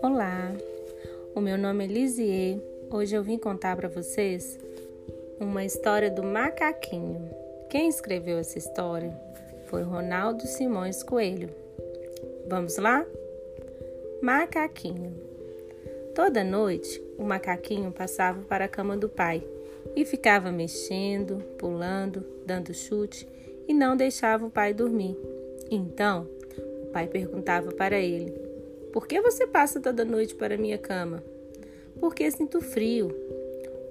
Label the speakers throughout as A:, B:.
A: Olá, o meu nome é Lisier. Hoje eu vim contar para vocês uma história do macaquinho. Quem escreveu essa história foi Ronaldo Simões Coelho. Vamos lá? Macaquinho. Toda noite, o macaquinho passava para a cama do pai e ficava mexendo, pulando, dando chute e não deixava o pai dormir. Então, o pai perguntava para ele: por que você passa toda noite para minha cama? Porque sinto frio.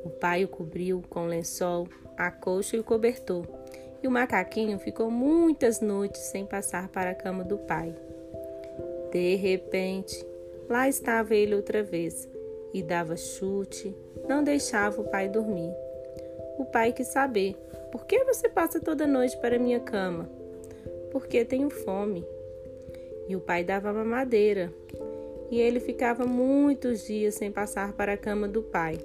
A: O pai o cobriu com lençol, a colcha e o cobertor, e o macaquinho ficou muitas noites sem passar para a cama do pai. De repente, lá estava ele outra vez e dava chute, não deixava o pai dormir. O pai quis saber: por que você passa toda noite para minha cama? Porque tenho fome e o pai dava mamadeira, e ele ficava muitos dias sem passar para a cama do pai.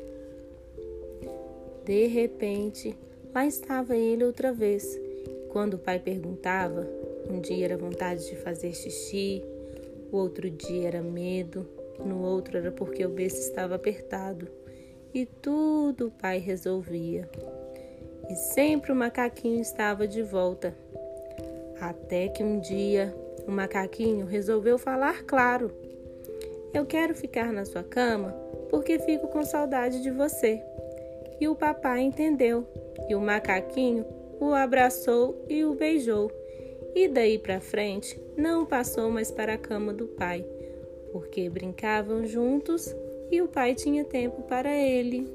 A: De repente, lá estava ele outra vez. Quando o pai perguntava, um dia era vontade de fazer xixi, o outro dia era medo, no outro era porque o berço estava apertado. E tudo o pai resolvia. E sempre o macaquinho estava de volta. Até que um dia o macaquinho resolveu falar claro. Eu quero ficar na sua cama porque fico com saudade de você. E o papai entendeu, e o macaquinho o abraçou e o beijou. E daí para frente não passou mais para a cama do pai, porque brincavam juntos e o pai tinha tempo para ele.